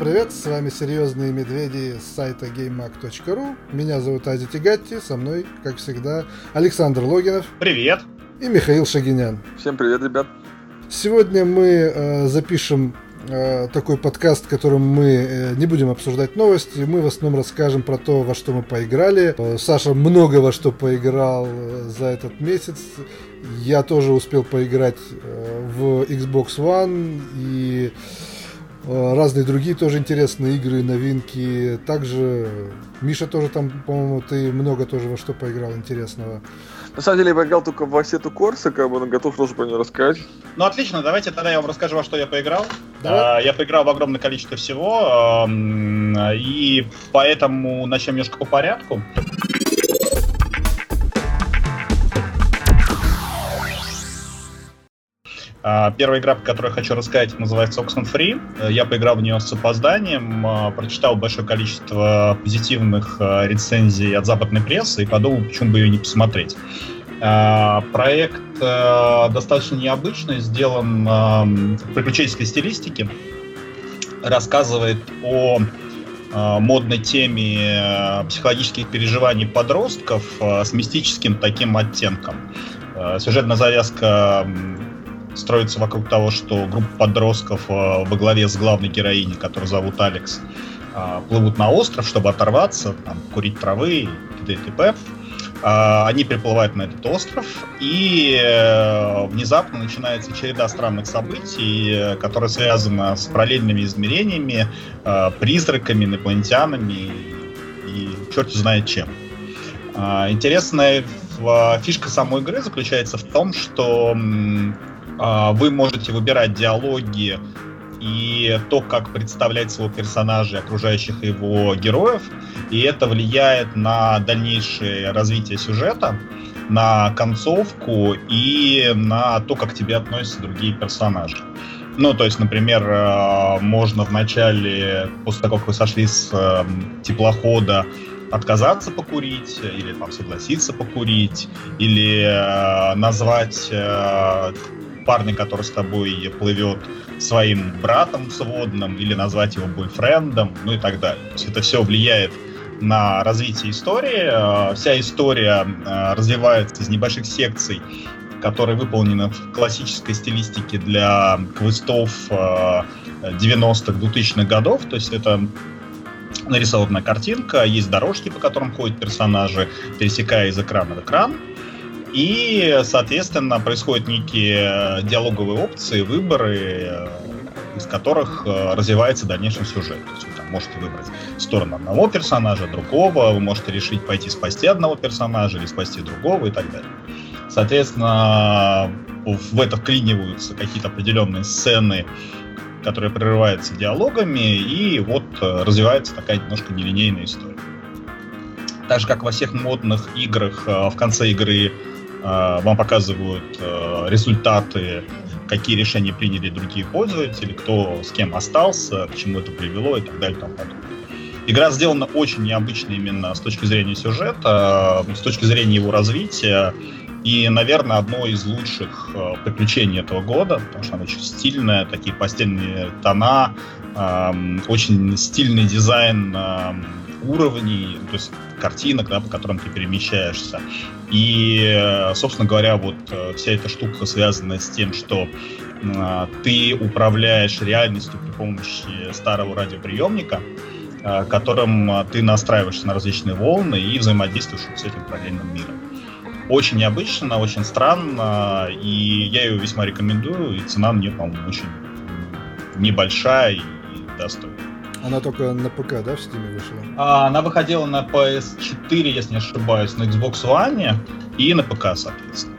привет, с вами Серьезные Медведи с сайта GameMag.ru. Меня зовут Ади Тигатти, со мной, как всегда, Александр Логинов. Привет. И Михаил Шагинян. Всем привет, ребят. Сегодня мы э, запишем э, такой подкаст, в котором мы э, не будем обсуждать новости, мы в основном расскажем про то, во что мы поиграли. Э, Саша много во что поиграл э, за этот месяц. Я тоже успел поиграть э, в Xbox One и разные другие тоже интересные игры, новинки. Также Миша тоже там, по-моему, ты много тоже во что поиграл интересного. На самом деле я поиграл только в Ассету Корса, как бы, но готов тоже про нее рассказать. Ну отлично, давайте тогда я вам расскажу, во что я поиграл. Давай. Я поиграл в огромное количество всего, и поэтому начнем немножко по порядку. Первая игра, по которой я хочу рассказать, называется Oxenfree. Э, я поиграл в нее с опозданием, а, прочитал большое количество позитивных а, рецензий от западной прессы и подумал, почему бы ее не посмотреть. Проект э, достаточно необычный, сделан в приключенческой стилистике, рассказывает о модной теме психологических переживаний подростков с мистическим таким оттенком. Сюжетная завязка строится вокруг того, что группа подростков э, во главе с главной героиней, которую зовут Алекс, э, плывут на остров, чтобы оторваться, там, курить травы и т.д. и. Э, они приплывают на этот остров, и внезапно начинается череда странных событий, которая связана с параллельными измерениями, призраками, инопланетянами и черт знает чем. Интересная фишка самой игры заключается в том, что вы можете выбирать диалоги и то, как представлять своего персонажа и окружающих его героев. И это влияет на дальнейшее развитие сюжета, на концовку и на то, как к тебе относятся другие персонажи. Ну, то есть, например, э, можно в начале, после того, как вы сошли с эм, теплохода, отказаться покурить, или там согласиться покурить, или э, назвать э, парня, который с тобой плывет своим братом сводным или назвать его бойфрендом, ну и так далее. То есть это все влияет на развитие истории. Э, вся история э, развивается из небольших секций, которые выполнены в классической стилистике для квестов 90-х, э, 2000-х годов. То есть это нарисованная картинка, есть дорожки, по которым ходят персонажи, пересекая из экрана в экран. И, соответственно, происходят некие э, диалоговые опции, выборы, э, из которых э, развивается дальнейший сюжет. То есть вы там можете выбрать сторону одного персонажа, другого, вы можете решить пойти спасти одного персонажа или спасти другого и так далее. Соответственно, в это вклиниваются какие-то определенные сцены, которые прерываются диалогами, и вот развивается такая немножко нелинейная история. Так же, как во всех модных играх, в конце игры вам показывают э, результаты, какие решения приняли другие пользователи, кто с кем остался, к чему это привело и так далее и тому подобное. Игра сделана очень необычно именно с точки зрения сюжета, с точки зрения его развития. И, наверное, одно из лучших э, приключений этого года, потому что она очень стильная, такие постельные тона, э, очень стильный дизайн э, уровней, то есть картинок, да, по которым ты перемещаешься. И, собственно говоря, вот э, вся эта штука связана с тем, что э, ты управляешь реальностью при помощи старого радиоприемника, э, которым ты настраиваешься на различные волны и взаимодействуешь с этим параллельным миром. Очень необычно, очень странно, и я ее весьма рекомендую, и цена на нее, по-моему, очень небольшая и достойная. Она только на ПК, да, в Steam вышла? А, она выходила на PS4, если не ошибаюсь, на Xbox One и на ПК, соответственно.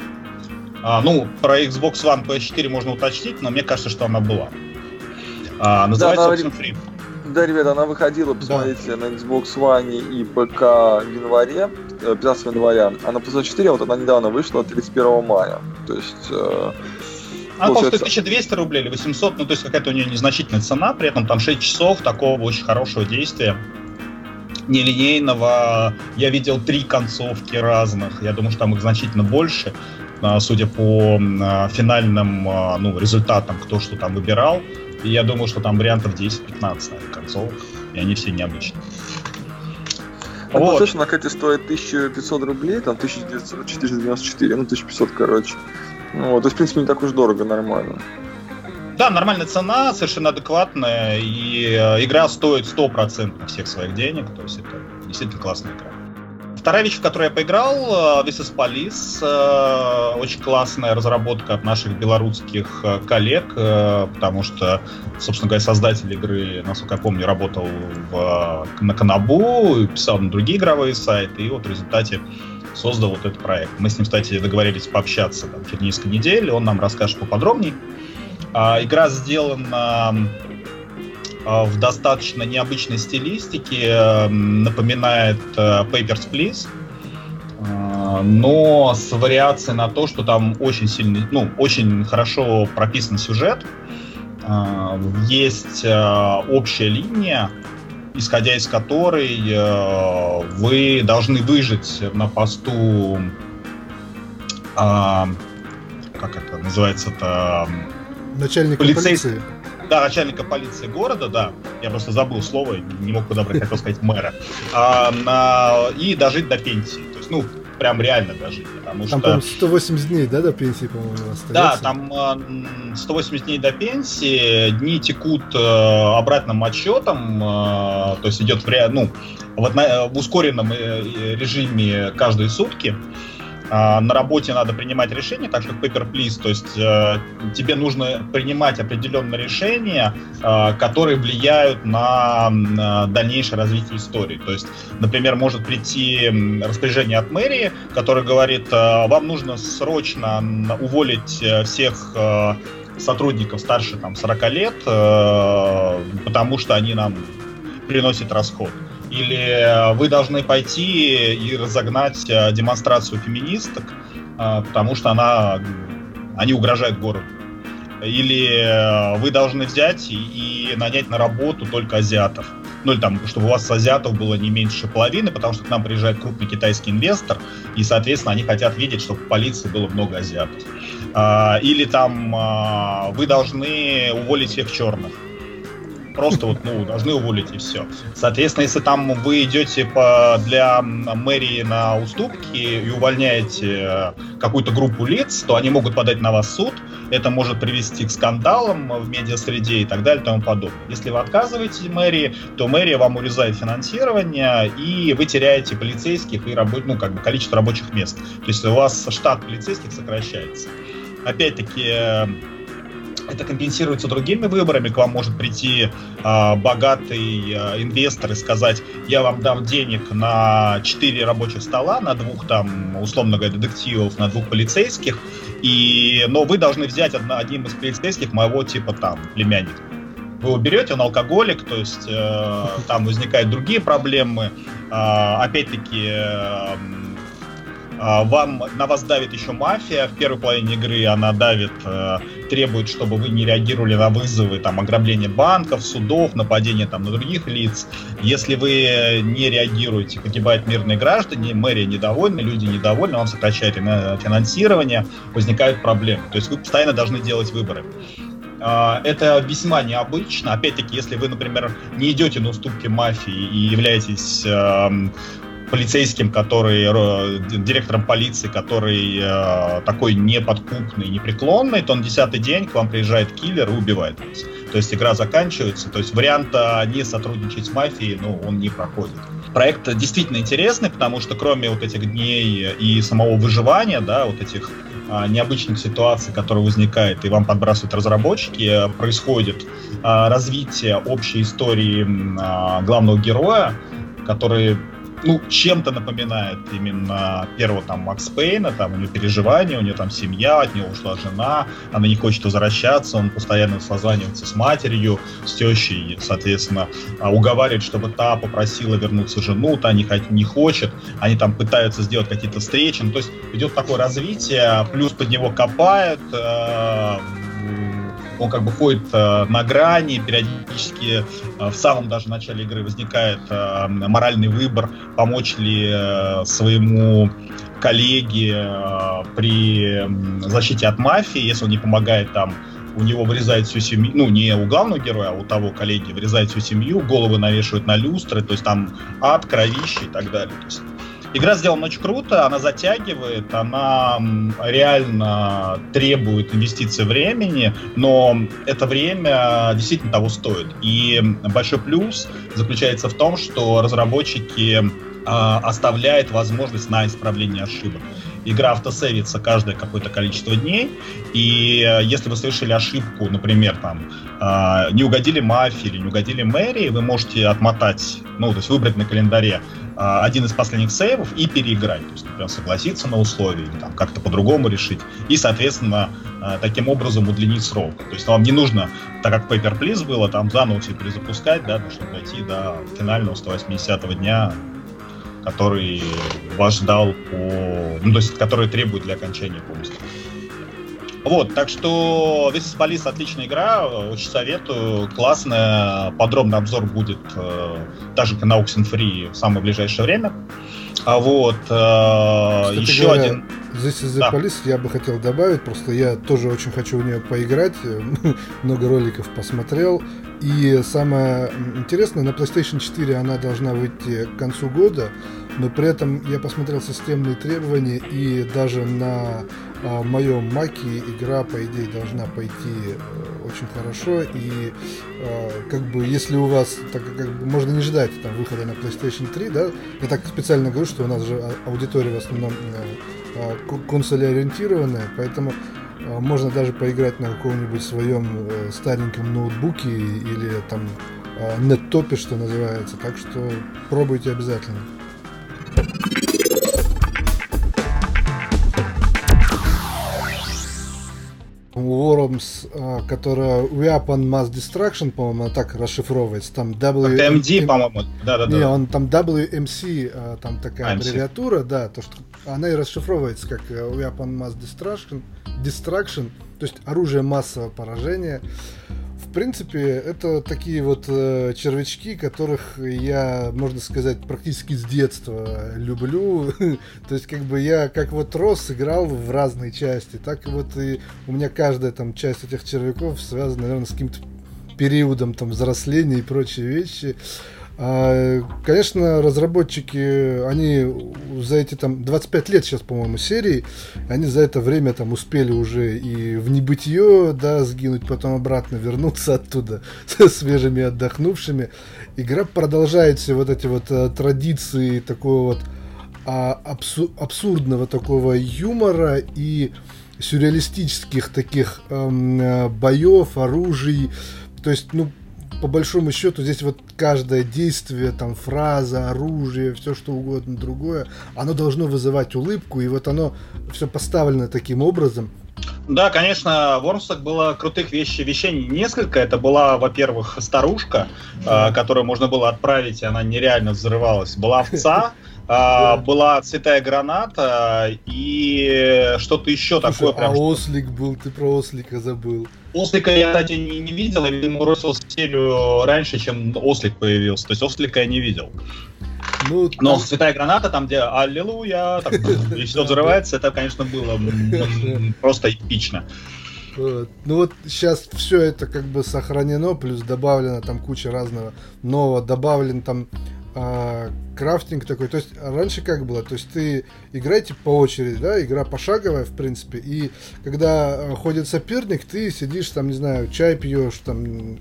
А, ну, про Xbox One PS4 можно уточнить, но мне кажется, что она была. А, называется да, она... Free. Да, ребята, она выходила, посмотрите, да. на Xbox One и ПК в январе, 15 э, января, а на PS4 вот она недавно вышла 31 мая. То есть э, она получается... стоит 1200 рублей или 800, ну то есть какая-то у нее незначительная цена, при этом там 6 часов такого очень хорошего действия нелинейного. Я видел три концовки разных, я думаю, что там их значительно больше, а, судя по а, финальным а, ну, результатам, кто что там выбирал. И я думаю, что там вариантов 10-15 концовок, и они все необычные. А вот. PlayStation на Кате стоит 1500 рублей, там 1494, ну 1500, короче. Ну, то есть, в принципе, не так уж дорого, нормально. Да, нормальная цена, совершенно адекватная, и э, игра стоит 100% всех своих денег, то есть это действительно классная игра. Вторая вещь, в которую я поиграл, This is Police. Э, очень классная разработка от наших белорусских э, коллег, э, потому что, собственно говоря, создатель игры, насколько я помню, работал в, на Канабу, писал на другие игровые сайты, и вот в результате создал вот этот проект. Мы с ним, кстати, договорились пообщаться там, через несколько недель, он нам расскажет поподробнее. А, игра сделана а, в достаточно необычной стилистике, эм, напоминает э, Papers, Please, а, но с вариацией на то, что там очень сильный, ну, очень хорошо прописан сюжет, а, есть э, общая линия, исходя из которой э, вы должны выжить на посту, как это называется-то, начальника полицейского. полиции да, начальника полиции города, да, я просто забыл слово, не мог подобрать, хотел сказать мэра, а, а, и дожить до пенсии. То есть, ну, прям реально дожить, потому там, что... Там, 180 дней, да, до пенсии, по-моему, остается? Да, там 180 дней до пенсии, дни текут э, обратным отсчетом, э, то есть идет в, ну, в, в ускоренном э, режиме каждые сутки, на работе надо принимать решения, так что paper please, то есть э, тебе нужно принимать определенные решения, э, которые влияют на, на дальнейшее развитие истории. То есть, например, может прийти распоряжение от мэрии, которое говорит, э, вам нужно срочно уволить э, всех э, сотрудников старше там, 40 лет, э, потому что они нам приносят расход или э, вы должны пойти и разогнать э, демонстрацию феминисток, э, потому что она, они угрожают городу. Или вы должны взять и, и нанять на работу только азиатов. Ну или там, чтобы у вас азиатов было не меньше половины, потому что к нам приезжает крупный китайский инвестор, и, соответственно, они хотят видеть, чтобы в полиции было много азиатов. А, или там вы должны уволить всех черных просто вот, ну, должны уволить и все. Соответственно, если там вы идете по, для мэрии на уступки и увольняете э, какую-то группу лиц, то они могут подать на вас суд, это может привести к скандалам в медиасреде и так далее и тому подобное. Если вы отказываете мэрии, то мэрия вам урезает финансирование, и вы теряете полицейских и рабо- ну, как бы количество рабочих мест. То есть у вас штат полицейских сокращается. Опять-таки, э, это компенсируется другими выборами. К вам может прийти э, богатый э, инвестор и сказать, я вам дам денег на 4 рабочих стола, на двух там, условно говоря, детективов, на двух полицейских, и, но вы должны взять одно, одним из полицейских моего типа там племянника. Вы его берете, он алкоголик, то есть э, там возникают другие проблемы. Э, опять-таки, э, вам, на вас давит еще мафия. В первой половине игры она давит, э, требует, чтобы вы не реагировали на вызовы, там, ограбление банков, судов, нападение там, на других лиц. Если вы не реагируете, погибают мирные граждане, мэрия недовольна, люди недовольны, вам сокращает финансирование, возникают проблемы. То есть вы постоянно должны делать выборы. А, это весьма необычно. Опять-таки, если вы, например, не идете на уступки мафии и являетесь эм, полицейским, который, э, директором полиции, который э, такой неподкупный, непреклонный, то на десятый день к вам приезжает киллер и убивает вас. То есть игра заканчивается, то есть варианта не сотрудничать с мафией, ну, он не проходит. Проект действительно интересный, потому что кроме вот этих дней и самого выживания, да, вот этих а, необычных ситуаций, которые возникают и вам подбрасывают разработчики, происходит а, развитие общей истории а, главного героя, который ну, чем-то напоминает именно первого там Макс Пейна, там у него переживания, у него там семья, от него ушла жена, она не хочет возвращаться, он постоянно созванивается с матерью, с тещей, соответственно, а, уговаривает, чтобы та попросила вернуться жену, та не, не хочет, они там пытаются сделать какие-то встречи, ну, то есть идет такое развитие, плюс под него копают, э, он как бы ходит э, на грани, периодически э, в самом даже начале игры возникает э, моральный выбор, помочь ли э, своему коллеге э, при защите от мафии, если он не помогает там у него вырезает всю семью, ну, не у главного героя, а у того коллеги вырезает всю семью, головы навешивают на люстры, то есть там ад, кровище и так далее. То есть, Игра сделана очень круто, она затягивает, она реально требует инвестиций времени, но это время действительно того стоит. И большой плюс заключается в том, что разработчики э, оставляют возможность на исправление ошибок игра автосейвится каждое какое-то количество дней, и э, если вы совершили ошибку, например, там, э, не угодили мафии или не угодили мэрии, вы можете отмотать, ну, то есть выбрать на календаре э, один из последних сейвов и переиграть, то есть, например, согласиться на условия или там как-то по-другому решить, и, соответственно, э, таким образом удлинить срок. То есть вам не нужно, так как Paper Please было, там заново все перезапускать, да, чтобы дойти до финального 180 дня который вас ждал по... Ну, то есть, который требует для окончания полностью. Вот, так что This is Police отличная игра, очень советую, классная, подробный обзор будет э, даже на Oxenfree в самое ближайшее время. А вот, э, еще говоря, один... This is the да. Police я бы хотел добавить, просто я тоже очень хочу в нее поиграть, много роликов посмотрел, и самое интересное, на PlayStation 4 она должна выйти к концу года, но при этом я посмотрел системные требования, и даже на а, моем маке игра, по идее, должна пойти э, очень хорошо. И а, как бы, если у вас, так как бы, можно не ждать там выхода на PlayStation 3, да, я так специально говорю, что у нас же а, аудитория в основном а, консоли ориентированная, поэтому можно даже поиграть на каком-нибудь своем э, стареньком ноутбуке или там нет-топе, что называется. Так что пробуйте обязательно. Worms, а, которая Weapon Mass Destruction, по-моему, так расшифровывается. Там W... MD, по-моему. Да, да, да. Не, он там WMC, там такая аббревиатура, да, то, что она и расшифровывается как э, Weapon Mass Destruction, Destruction, то есть оружие массового поражения. В принципе, это такие вот э, червячки, которых я, можно сказать, практически с детства люблю. То есть, как бы я, как вот рос, играл в разные части, так вот и у меня каждая там часть этих червяков связана, наверное, с каким-то периодом там взросления и прочие вещи. Конечно, разработчики, они за эти там 25 лет сейчас, по-моему, серии, они за это время там успели уже и в небытие, да, сгинуть, потом обратно вернуться оттуда со свежими отдохнувшими. Игра продолжает все вот эти вот а, традиции такого вот а, абсу- абсурдного такого юмора и сюрреалистических таких эм, боев, оружий. То есть, ну, по большому счету здесь вот каждое действие, там фраза, оружие, все что угодно другое, оно должно вызывать улыбку, и вот оно все поставлено таким образом. Да, конечно, в Вормсах было крутых вещей, вещей несколько. Это была, во-первых, старушка, э, которую можно было отправить, и она нереально взрывалась. Была овца, а, была цветая граната и что-то еще Слушай, такое. Прям, а что... ослик был, ты про ослика забыл. Ослика я, кстати, не, не видел, я, видимо, бросился в серию раньше, чем ослик появился. То есть ослика я не видел. Ну, Но там... цветая граната, там, где аллилуйя, там, и все взрывается, это, конечно, было просто эпично. Вот. Ну вот сейчас все это как бы сохранено, плюс добавлено там куча разного нового, добавлен там а, крафтинг такой. То есть раньше как было? То есть ты играете по очереди, да, игра пошаговая, в принципе, и когда а, ходит соперник, ты сидишь там, не знаю, чай пьешь, там,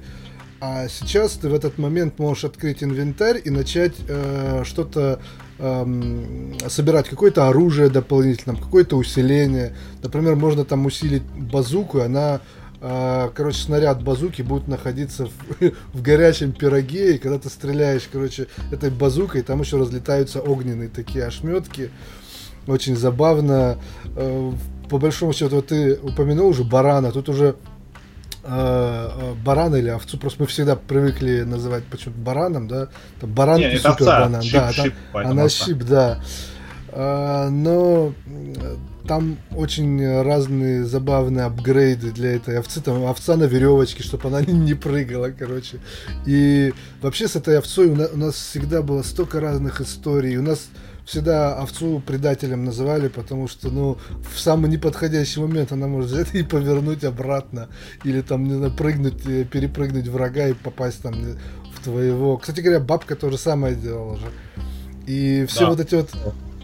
а сейчас ты в этот момент можешь открыть инвентарь и начать э, что-то э, собирать, какое-то оружие дополнительно, какое-то усиление. Например, можно там усилить базуку, она короче, снаряд базуки будет находиться в, в горячем пироге, и когда ты стреляешь, короче, этой базукой, там еще разлетаются огненные такие ошметки. Очень забавно. А, по большому счету, ты упомянул уже барана, тут уже э, барана или овцу, просто мы всегда привыкли называть почему-то бараном, да, там баран и супер банан, да, там, она щип, да. А, но там очень разные забавные апгрейды для этой овцы. Там овца на веревочке, чтобы она не прыгала, короче. И вообще с этой овцой у нас, всегда было столько разных историй. У нас всегда овцу предателем называли, потому что, ну, в самый неподходящий момент она может взять и повернуть обратно, или там, не знаю, прыгнуть, э, перепрыгнуть врага и попасть там в твоего... Кстати говоря, бабка то же самое делала же. И все да. вот эти вот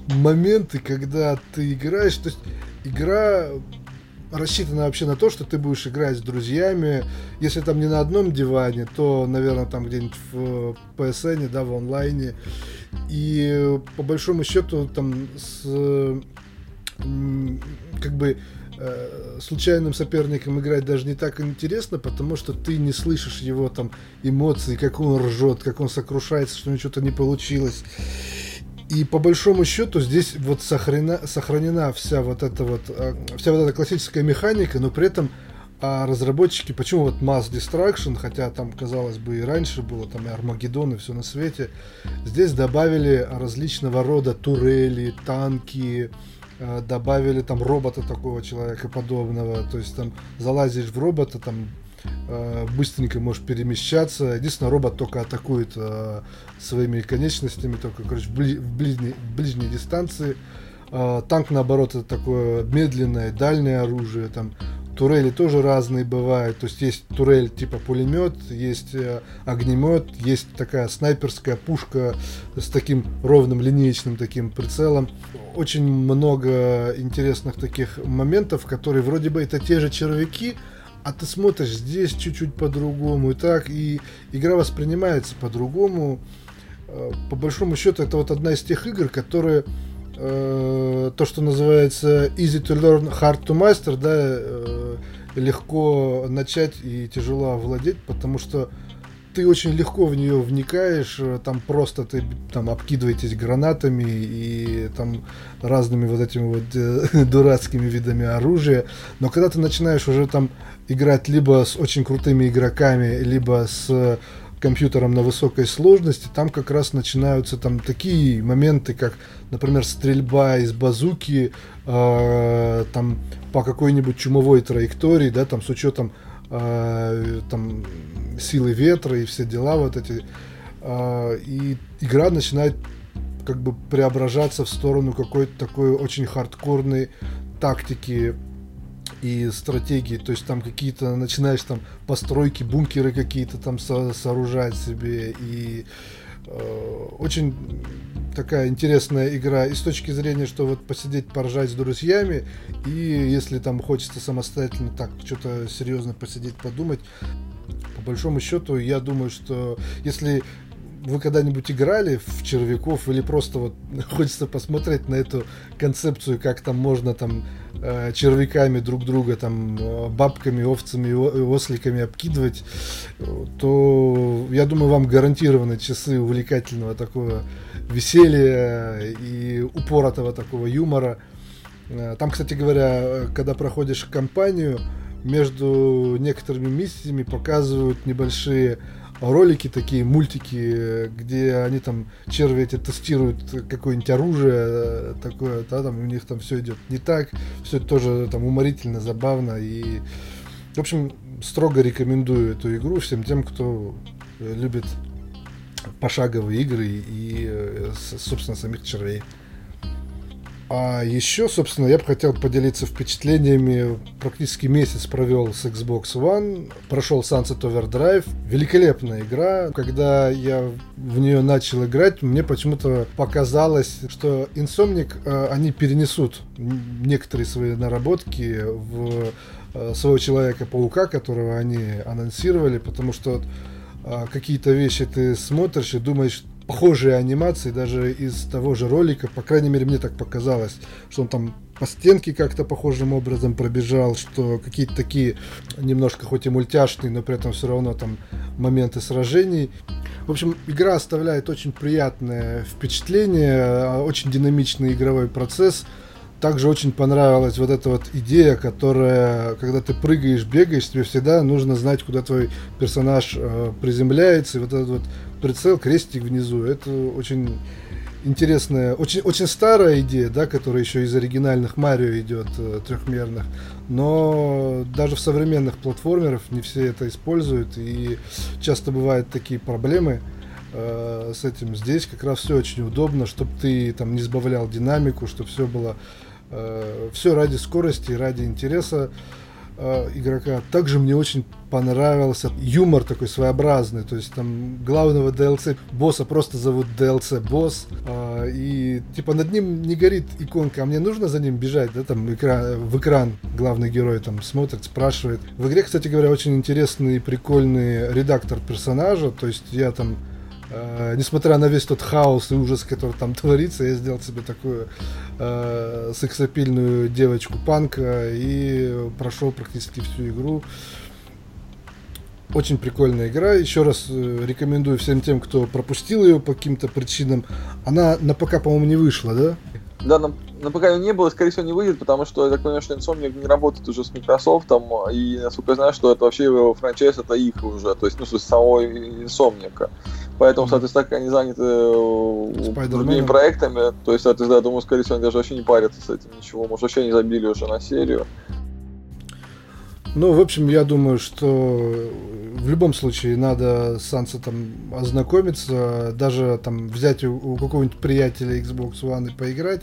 моменты, когда ты играешь, то есть игра рассчитана вообще на то, что ты будешь играть с друзьями. Если там не на одном диване, то, наверное, там где-нибудь в PSN, да, в онлайне. И по большому счету там с как бы э, случайным соперником играть даже не так интересно, потому что ты не слышишь его там эмоций, как он ржет, как он сокрушается, что у него что-то не получилось. И по большому счету здесь вот сохранена, сохранена вся вот эта вот э, вся вот эта классическая механика, но при этом а разработчики, почему вот Mass Destruction, хотя там, казалось бы, и раньше было, там и Армагеддон, и все на свете, здесь добавили различного рода турели, танки, э, добавили там робота такого человека подобного, то есть там залазишь в робота, там быстренько можешь перемещаться. Единственное, робот только атакует э, своими конечностями, только, короче, в, бли, в, ближней, в ближней дистанции. Э, танк, наоборот, это такое медленное, дальнее оружие. Там турели тоже разные бывают. То есть есть турель типа пулемет, есть э, огнемет, есть такая снайперская пушка с таким ровным линеечным таким прицелом. Очень много интересных таких моментов, которые вроде бы это те же червяки, а ты смотришь здесь чуть-чуть по-другому, и так, и игра воспринимается по-другому. Э, по большому счету, это вот одна из тех игр, которые э, то, что называется easy to learn, hard to master, да, э, легко начать и тяжело овладеть, потому что ты очень легко в нее вникаешь, там просто ты там обкидываетесь гранатами и там разными вот этими вот дурацкими видами оружия, но когда ты начинаешь уже там играть либо с очень крутыми игроками, либо с компьютером на высокой сложности, там как раз начинаются там такие моменты, как, например, стрельба из базуки э, там по какой-нибудь чумовой траектории, да, там с учетом э, там силы ветра и все дела вот эти. Э, и игра начинает как бы преображаться в сторону какой-то такой очень хардкорной тактики и стратегии, то есть там какие-то начинаешь там постройки, бункеры какие-то там со сооружать себе и э, очень такая интересная игра. И с точки зрения, что вот посидеть, поржать с друзьями, и если там хочется самостоятельно так что-то серьезно посидеть, подумать, по большому счету, я думаю, что если вы когда-нибудь играли в червяков или просто вот хочется посмотреть на эту концепцию, как там можно там э, червяками друг друга, там э, бабками, овцами, осликами обкидывать, то я думаю, вам гарантированы часы увлекательного такого веселья и упоротого такого юмора. Э, там, кстати говоря, когда проходишь кампанию, между некоторыми миссиями показывают небольшие ролики такие, мультики, где они там, черви эти тестируют какое-нибудь оружие э, такое, да, там у них там все идет не так, все тоже там уморительно, забавно и, в общем, строго рекомендую эту игру всем тем, кто любит пошаговые игры и, э, собственно, самих червей. А еще, собственно, я бы хотел поделиться впечатлениями. Практически месяц провел с Xbox One. Прошел Sunset Overdrive. Великолепная игра. Когда я в нее начал играть, мне почему-то показалось, что Insomnic, э, они перенесут некоторые свои наработки в э, своего Человека-паука, которого они анонсировали, потому что э, какие-то вещи ты смотришь и думаешь, похожие анимации даже из того же ролика, по крайней мере мне так показалось, что он там по стенке как-то похожим образом пробежал, что какие-то такие немножко хоть и мультяшные, но при этом все равно там моменты сражений. В общем, игра оставляет очень приятное впечатление, очень динамичный игровой процесс. Также очень понравилась вот эта вот идея, которая, когда ты прыгаешь, бегаешь, тебе всегда нужно знать, куда твой персонаж э, приземляется. И вот этот вот прицел, крестик внизу. Это очень интересная, очень, очень старая идея, да, которая еще из оригинальных Марио идет э, трехмерных. Но даже в современных платформерах не все это используют, и часто бывают такие проблемы. э, с этим. Здесь как раз все очень удобно, чтобы ты там не сбавлял динамику, чтобы все было все ради скорости, ради интереса э, игрока. Также мне очень понравился юмор такой своеобразный, то есть там главного DLC босса просто зовут DLC босс, э, и типа над ним не горит иконка, а мне нужно за ним бежать, да, там экран, в экран главный герой там смотрит, спрашивает. В игре, кстати говоря, очень интересный и прикольный редактор персонажа, то есть я там Uh, несмотря на весь тот хаос и ужас, который там творится, я сделал себе такую uh, сексапильную девочку панка и прошел практически всю игру. Очень прикольная игра. Еще раз э, рекомендую всем тем, кто пропустил ее по каким-то причинам. Она на ПК, по-моему, не вышла, да? Да, на, на ПК ее не было, скорее всего, не выйдет, потому что я так понимаю, что Insomniac не работает уже с Microsoft, и насколько я знаю, что это вообще франчайз, это их уже, то есть, ну, с самого Insomniac. Поэтому, соответственно, так как они заняты э, другими проектами, то есть, соответственно, я думаю, скорее всего, они даже вообще не парятся с этим ничего. Может, вообще не забили уже на серию. Ну, в общем, я думаю, что в любом случае надо с Сансетом ознакомиться, даже там взять у, у какого-нибудь приятеля Xbox One и поиграть.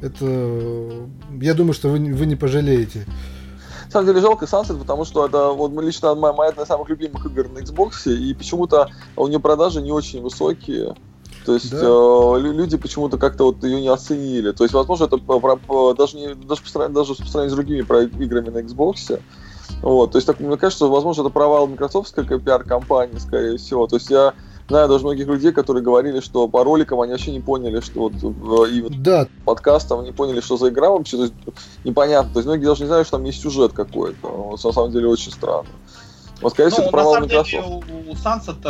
Это, я думаю, что вы, вы не пожалеете самом деле жалко Sunset, потому что это вот лично моя, моя одна из самых любимых игр на Xbox, и почему-то у нее продажи не очень высокие. То есть да. э, люди почему-то как-то вот ее не оценили. То есть, возможно, это даже не даже по сравнению, даже по сравнению с другими играми на Xbox. Вот, то есть, так, мне кажется, возможно, это провал как пиар-компании, скорее всего. То есть я знаю даже многих людей, которые говорили, что по роликам они вообще не поняли, что вот и вот да. подкастом не поняли, что за игра вообще, то есть непонятно. То есть многие даже не знают, что там есть сюжет какой-то. Вот, на самом деле очень странно. Вот, скорее всего, ну, это на самом деле у, у Sunset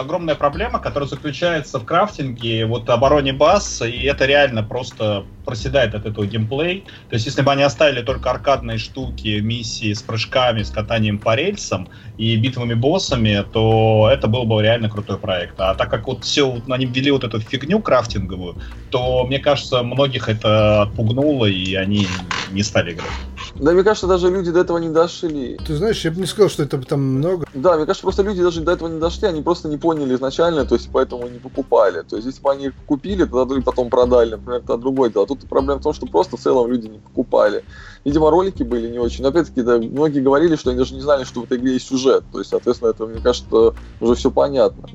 огромная проблема, которая заключается в крафтинге, вот обороне баз, и это реально просто проседает от этого геймплей. То есть, если бы они оставили только аркадные штуки, миссии с прыжками, с катанием по рельсам и битвами боссами, то это был бы реально крутой проект. А так как вот все, они ввели вот эту фигню крафтинговую, то, мне кажется, многих это отпугнуло, и они не стали играть. Да, мне кажется, даже люди до этого не дошли. Ты знаешь, я бы не сказал, что это там много. Да, мне кажется, просто люди даже до этого не дошли, они просто не поняли изначально, то есть поэтому не покупали. То есть если бы они купили, тогда и потом продали, например, это другой дела. Тут проблема в том, что просто в целом люди не покупали. Видимо, ролики были не очень. Но опять-таки, да, многие говорили, что они даже не знали, что в этой игре есть сюжет. То есть, соответственно, это, мне кажется, уже все понятно.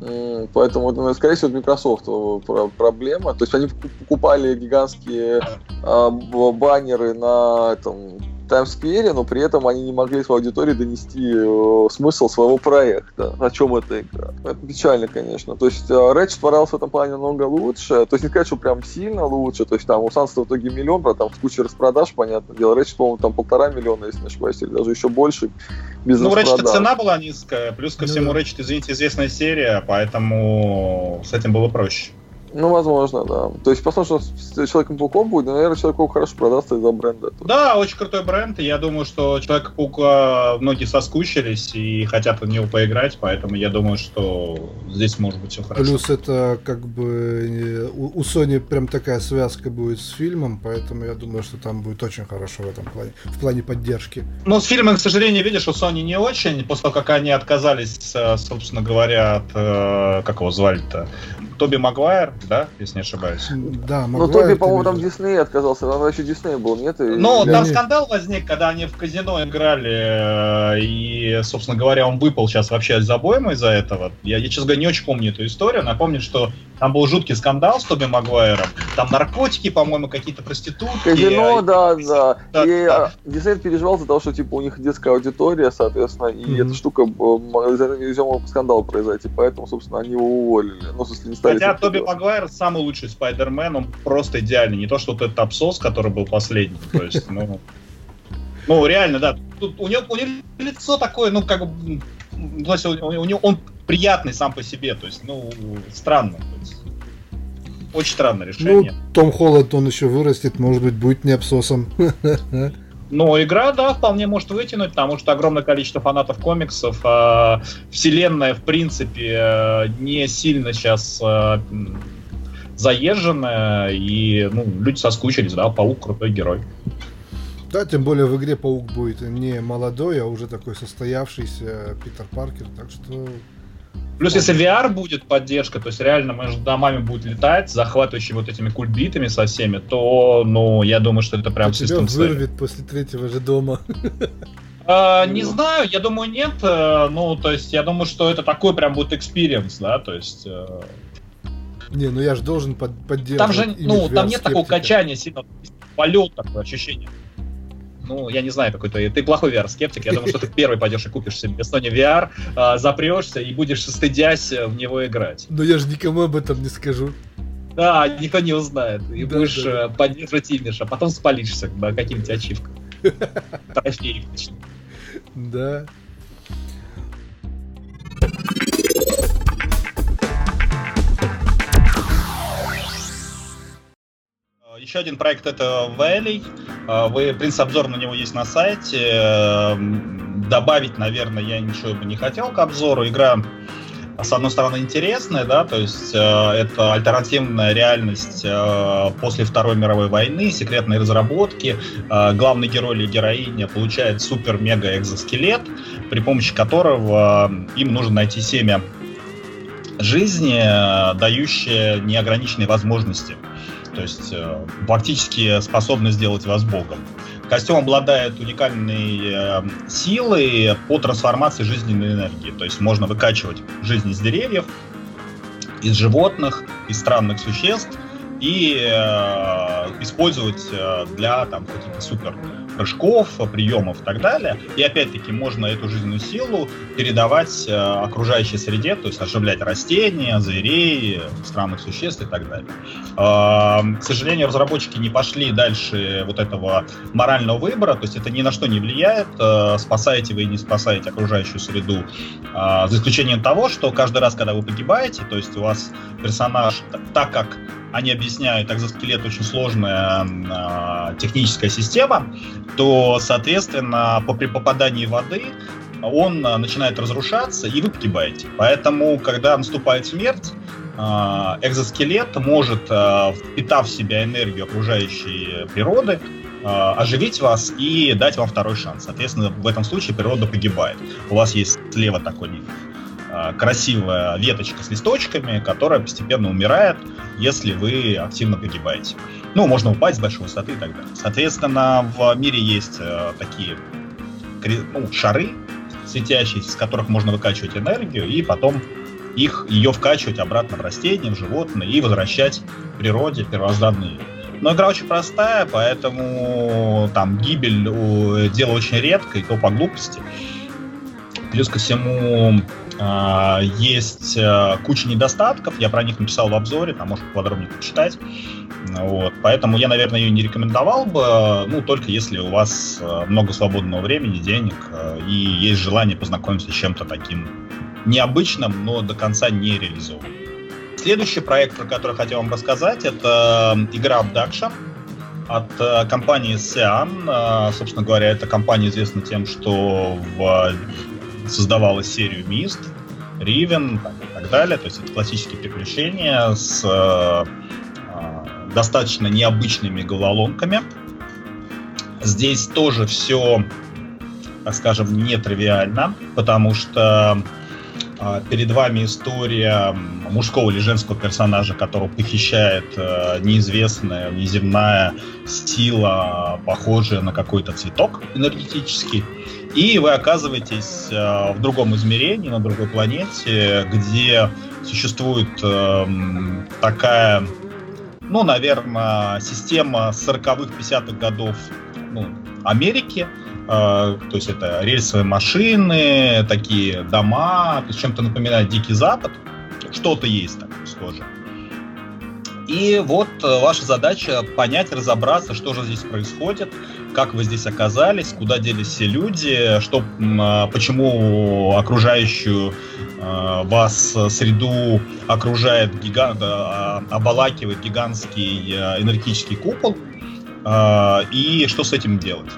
Поэтому, это, скорее всего, Microsoft э, проблема. То есть они покупали гигантские э, баннеры на этом Таймс-сквере, но при этом они не могли свою аудитории донести э, смысл своего проекта, о чем эта игра. Это печально, конечно. То есть э, Ratchet творался в этом плане намного лучше. То есть не сказать, что прям сильно лучше. То есть там у Санса в итоге миллион, правда, там с кучей распродаж, понятное дело. Ratchet, по-моему, там полтора миллиона, если не ошибаюсь, или даже еще больше. Без ну, у Ratchet цена была низкая, плюс ко всему да. Ratchet, извините, известная серия, поэтому с этим было проще. Ну, возможно, да. То есть, посмотрим, что с Человеком-пауком будет, но, наверное, Человек-паук хорошо продастся из-за бренда. Да, очень крутой бренд, и я думаю, что Человека-паука многие соскучились и хотят в него поиграть, поэтому я думаю, что здесь может быть все хорошо. Плюс это как бы у Sony прям такая связка будет с фильмом, поэтому я думаю, что там будет очень хорошо в этом плане, в плане поддержки. Ну, с фильмом, к сожалению, видишь, у Sony не очень, после того, как они отказались, э, собственно говоря, от, э, как его звали-то, Тоби Магуайр, да, если не ошибаюсь. Да, Магуайр. Ну, Тоби, по-моему, там Дисней отказался, там еще Дисней был, нет? Ну, там скандал возник, когда они в казино играли, э, и, собственно говоря, он выпал сейчас вообще из обоймы из-за этого. Я, я, честно говоря, не очень помню эту историю. Напомню, что там был жуткий скандал с Тоби Магуайром. Там наркотики, по-моему, какие-то проститутки. Казино, а... да, да. да. И да. Дисней переживал за то, что, типа, у них детская аудитория, соответственно, и mm-hmm. эта штука, из-за нее мог скандал произойти, поэтому, собственно, они его уволили. Ну, в смысле, не стали Хотя Тоби Магуайр самый лучший Спайдермен, он просто идеальный. Не то, что вот этот Апсос, который был последний. То есть, ну, ну реально, да. Тут у него, у него лицо такое, ну, как бы, у него он приятный сам по себе, то есть, ну, странно. То есть, очень странное решение. Ну, Том Холланд, он еще вырастет, может быть, будет не Апсосом. Но игра, да, вполне может вытянуть, потому что огромное количество фанатов комиксов. Э, вселенная, в принципе, э, не сильно сейчас э, заезженная, и ну, люди соскучились, да, Паук крутой герой. Да, тем более в игре Паук будет не молодой, а уже такой состоявшийся Питер Паркер, так что Плюс, если VR будет поддержка, то есть реально между домами будет летать, захватывающими вот этими кульбитами со всеми, то, ну, я думаю, что это прям то тебя вырвет после третьего же дома. А, не знаю, я думаю, нет. Э, ну, то есть, я думаю, что это такой прям будет experience, да, то есть... Э, не, ну я же должен под, поддерживать. Там же, ну, там нет такого качания сильно, полет такое ощущение. Ну, я не знаю, какой то ты плохой VR-скептик. Я думаю, что ты первый пойдешь и купишь себе Sony VR, а, запрешься и будешь стыдясь в него играть. Но я же никому об этом не скажу. Да, никто не узнает. И да, будешь да. Э, поддерживать имидж, а потом спалишься да, каким-нибудь ачивкам. Трофеев, Да. Еще один проект это Valley. А, вы, в принципе, обзор на него есть на сайте. Эм, добавить, наверное, я ничего бы не хотел к обзору. Игра, с одной стороны, интересная, да, то есть э, это альтернативная реальность э, после Второй мировой войны, секретные разработки. Э, главный герой или героиня получает супер-мега-экзоскелет, при помощи которого им нужно найти семя жизни, дающее неограниченные возможности то есть э, фактически способны сделать вас богом. Костюм обладает уникальной э, силой по трансформации жизненной энергии, то есть можно выкачивать жизнь из деревьев, из животных, из странных существ и э, использовать э, для там каких-то супер прыжков, приемов и так далее. И опять-таки можно эту жизненную силу передавать э, окружающей среде, то есть оживлять растения, зверей, странных существ и так далее. Э, к сожалению, разработчики не пошли дальше вот этого морального выбора, то есть это ни на что не влияет, э, спасаете вы и не спасаете окружающую среду, э, за исключением того, что каждый раз, когда вы погибаете, то есть у вас персонаж, так как они объясняют, экзоскелет очень сложная э, техническая система, то, соответственно, по, при попадании воды он э, начинает разрушаться, и вы погибаете. Поэтому, когда наступает смерть, э, экзоскелет может, впитав в себя энергию окружающей природы, оживить вас и дать вам второй шанс. Соответственно, в этом случае природа погибает. У вас есть слева такой красивая веточка с листочками, которая постепенно умирает, если вы активно погибаете. Ну, можно упасть с большой высоты и так далее. Соответственно, в мире есть э, такие ну, шары светящиеся, из которых можно выкачивать энергию, и потом их, ее вкачивать обратно в растения, в животные и возвращать природе первозданные. Но игра очень простая, поэтому там гибель дело очень редко, и то по глупости. Плюс ко всему э, есть э, куча недостатков, я про них написал в обзоре, там можно подробнее почитать. Вот. Поэтому я, наверное, ее не рекомендовал бы, ну, только если у вас э, много свободного времени, денег э, и есть желание познакомиться с чем-то таким необычным, но до конца не реализованным. Следующий проект, про который хотел вам рассказать, это игра Abduction от компании Sean. Собственно говоря, эта компания известна тем, что в... создавала серию Mist, Riven и так далее. То есть это классические приключения с достаточно необычными головоломками. Здесь тоже все, так скажем, нетривиально, потому что э, перед вами история мужского или женского персонажа, которого похищает э, неизвестная, неземная сила, похожая на какой-то цветок энергетический. И вы оказываетесь э, в другом измерении, на другой планете, где существует э, такая ну, наверное, система 40-х, 50-х годов ну, Америки, э, то есть это рельсовые машины, такие дома, то есть чем-то напоминает Дикий Запад, что-то есть такое схожее. И вот э, ваша задача понять, разобраться, что же здесь происходит, как вы здесь оказались, куда делись все люди, что, а, почему окружающую а, вас среду окружает гигант, а, обалакивает гигантский энергетический купол, и что с этим делать.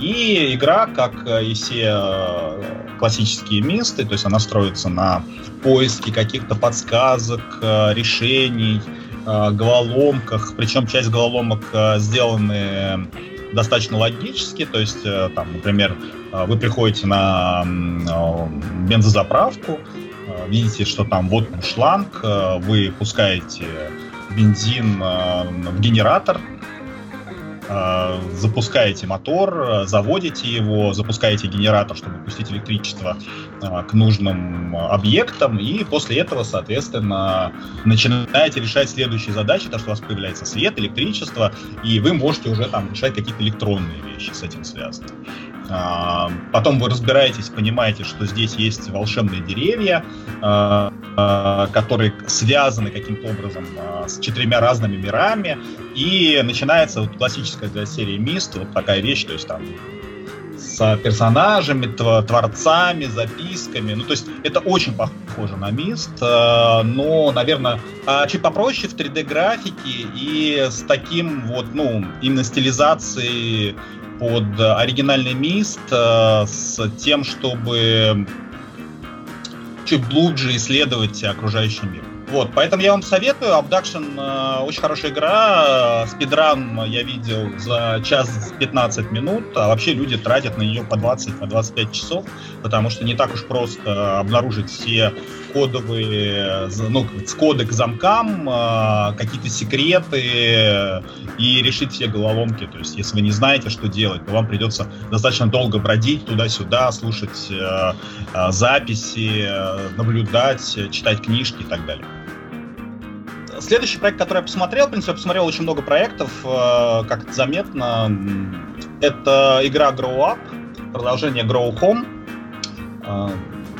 И игра, как и все классические места, то есть она строится на поиске каких-то подсказок, решений, головоломках, причем часть головоломок сделаны достаточно логически, то есть, э, там, например, э, вы приходите на бензозаправку, видите, что там вот шланг, вы пускаете бензин в генератор, Э, запускаете мотор, э, заводите его, запускаете генератор, чтобы пустить электричество э, к нужным объектам, и после этого, соответственно, начинаете решать следующие задачи, то, что у вас появляется свет, электричество, и вы можете уже там решать какие-то электронные вещи с этим связанные. А, потом вы разбираетесь, понимаете, что здесь есть волшебные деревья, а, а, которые связаны каким-то образом с четырьмя разными мирами, и начинается вот классическая для серии Мист, вот такая вещь, то есть там с персонажами, творцами, записками. Ну, то есть это очень похоже на Мист, но, наверное, чуть попроще в 3D-графике и с таким вот, ну, именно стилизацией под оригинальный мист э, с тем, чтобы чуть глубже исследовать окружающий мир. Вот, поэтому я вам советую. Abduction э, очень хорошая игра. Спидран я видел за час 15 минут, а вообще люди тратят на нее по 20, по 25 часов, потому что не так уж просто обнаружить все кодовые, ну, коды к замкам, э, какие-то секреты и решить все головоломки. То есть, если вы не знаете, что делать, то вам придется достаточно долго бродить туда-сюда, слушать э, э, записи, э, наблюдать, читать книжки и так далее. Следующий проект, который я посмотрел, в принципе, я посмотрел очень много проектов, э, как это заметно. Это игра Grow Up, продолжение Grow Home. Э,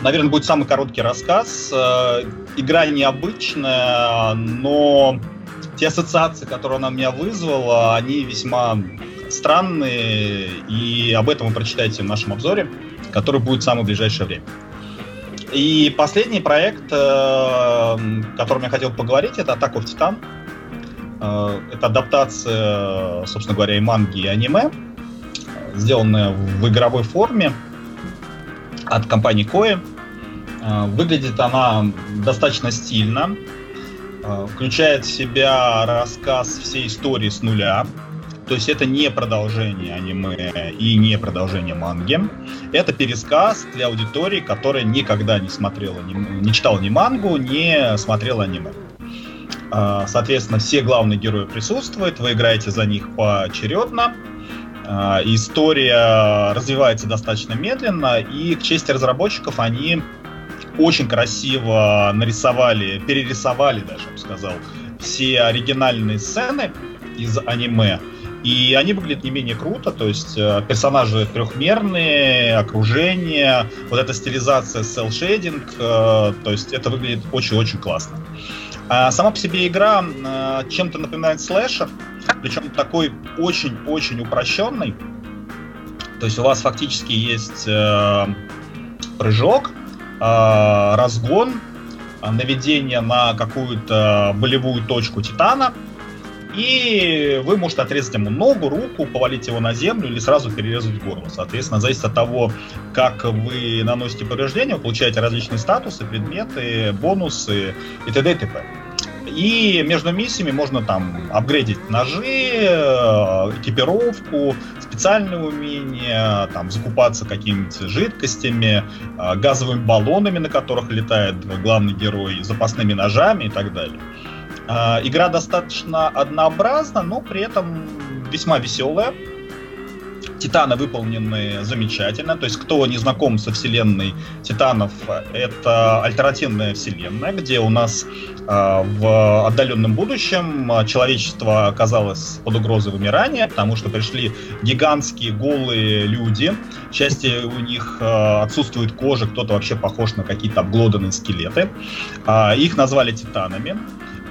наверное, будет самый короткий рассказ. Э, игра необычная, но те ассоциации, которые она у меня вызвала, они весьма странные, и об этом вы прочитаете в нашем обзоре, который будет в самое ближайшее время. И последний проект, э, о котором я хотел поговорить, это «Атака в Титан». Э, это адаптация, собственно говоря, и манги, и аниме, сделанная в игровой форме от компании Koei. Э, выглядит она достаточно стильно, включает в себя рассказ всей истории с нуля, то есть это не продолжение аниме и не продолжение манги. Это пересказ для аудитории, которая никогда не смотрела, не, не читала ни мангу, не смотрела аниме. А, соответственно, все главные герои присутствуют, вы играете за них поочередно. А, история развивается достаточно медленно, и к чести разработчиков они очень красиво нарисовали, перерисовали даже, я бы сказал, все оригинальные сцены из аниме, и они выглядят не менее круто, то есть э, персонажи трехмерные, окружение, вот эта стилизация селл-шейдинг, э, то есть это выглядит очень-очень классно. А сама по себе игра э, чем-то напоминает слэшер, причем такой очень-очень упрощенный. То есть у вас фактически есть прыжок, разгон, наведение на какую-то болевую точку Титана — и вы можете отрезать ему ногу, руку, повалить его на землю или сразу перерезать горло. Соответственно, зависит от того, как вы наносите повреждения, вы получаете различные статусы, предметы, бонусы и т.д. и т.п. И между миссиями можно там апгрейдить ножи, э, экипировку, специальные умения, там закупаться какими-нибудь жидкостями, э, газовыми баллонами, на которых летает главный герой, запасными ножами и так далее. Э, игра достаточно однообразна, но при этом весьма веселая. Титаны выполнены замечательно. То есть, кто не знаком со вселенной Титанов, это альтернативная вселенная, где у нас э, в отдаленном будущем человечество оказалось под угрозой вымирания, потому что пришли гигантские голые люди. Части у них э, отсутствует кожа, кто-то вообще похож на какие-то обглоданные скелеты. Э, их назвали Титанами.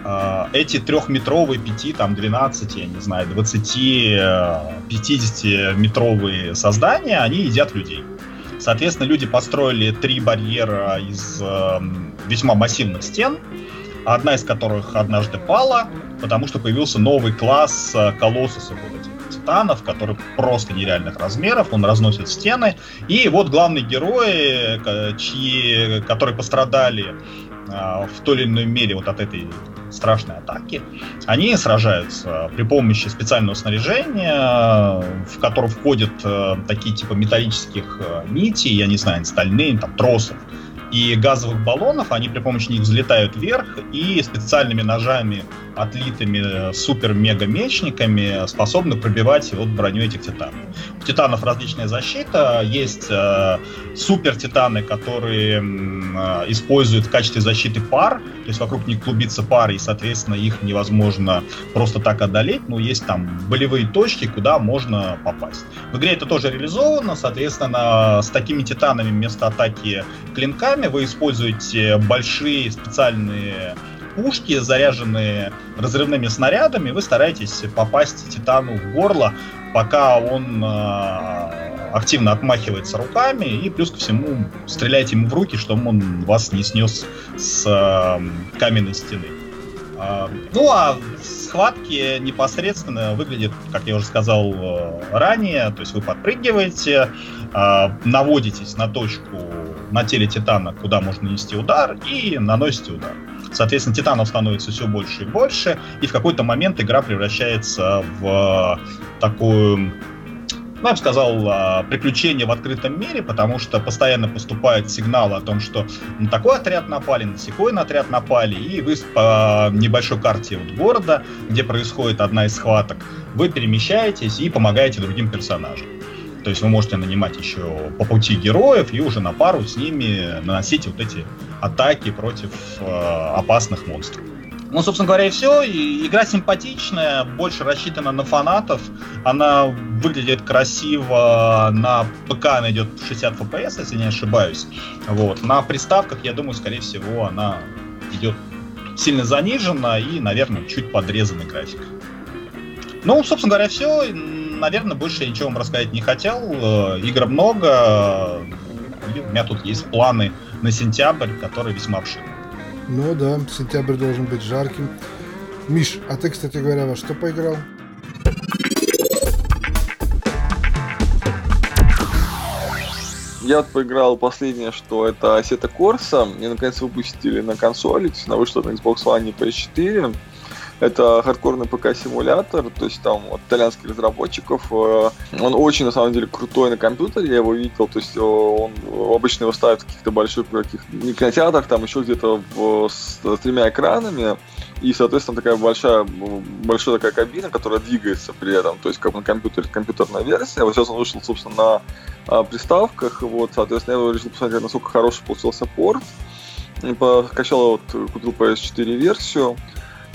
А, эти трехметровые, пяти, там, 12, я не знаю, 20, 50-метровые э, создания, они едят людей. Соответственно, люди построили три барьера из э, весьма массивных стен, одна из которых однажды пала, потому что появился новый класс э, колоссусов вот этих титанов, который просто нереальных размеров, он разносит стены. И вот главные герои, э, чьи, которые пострадали э, в той или иной мере вот от этой страшной атаки, они сражаются при помощи специального снаряжения, в которое входят э, такие типа металлических э, нитей, я не знаю, стальные, там, тросов, и газовых баллонов, они при помощи них взлетают вверх и специальными ножами, отлитыми супер-мега-мечниками, способны пробивать вот броню этих титанов. У титанов различная защита, есть э, супер-титаны, которые э, используют в качестве защиты пар, то есть вокруг них клубится пар, и, соответственно, их невозможно просто так одолеть, но есть там болевые точки, куда можно попасть. В игре это тоже реализовано, соответственно, с такими титанами вместо атаки клинками вы используете большие специальные пушки, заряженные разрывными снарядами, вы стараетесь попасть Титану в горло, пока он э, активно отмахивается руками, и плюс ко всему стреляйте ему в руки, чтобы он вас не снес с э, каменной стены. Э, ну а схватки непосредственно выглядят, как я уже сказал э, ранее, то есть вы подпрыгиваете, э, наводитесь на точку на теле Титана, куда можно нанести удар, и наносите удар. Соответственно, титанов становится все больше и больше, и в какой-то момент игра превращается в такую ну, я бы сказал, а, приключение в открытом мире, потому что постоянно поступают сигналы о том, что на такой отряд напали, на секой на отряд напали, и вы по небольшой карте вот города, где происходит одна из схваток, вы перемещаетесь и помогаете другим персонажам. То есть вы можете нанимать еще по пути героев и уже на пару с ними наносить вот эти атаки против э, опасных монстров. Ну, собственно говоря, и все. И игра симпатичная, больше рассчитана на фанатов. Она выглядит красиво. На ПК она идет 60 FPS, если не ошибаюсь. Вот. На приставках, я думаю, скорее всего, она идет сильно занижена и, наверное, чуть подрезанный график. Ну, собственно говоря, все наверное, больше я ничего вам рассказать не хотел. Э, игр много. И у меня тут есть планы на сентябрь, которые весьма обширны. Ну да, сентябрь должен быть жарким. Миш, а ты, кстати говоря, во что поиграл? Я поиграл последнее, что это Assetto Corsa. Мне наконец выпустили на консоли, она вышла на Xbox One и PS4. Это хардкорный ПК-симулятор, то есть там от итальянских разработчиков. Э, он очень, на самом деле, крутой на компьютере, я его видел, то есть э, он обычно его ставят в каких-то больших каких не кинотеатрах, там еще где-то в, с, с тремя экранами, и, соответственно, такая большая, большая такая кабина, которая двигается при этом, то есть как на компьютере, компьютерная версия. Вот сейчас он вышел, собственно, на а, приставках, вот, соответственно, я решил посмотреть, насколько хороший получился порт. Покачал вот, купил PS4 версию.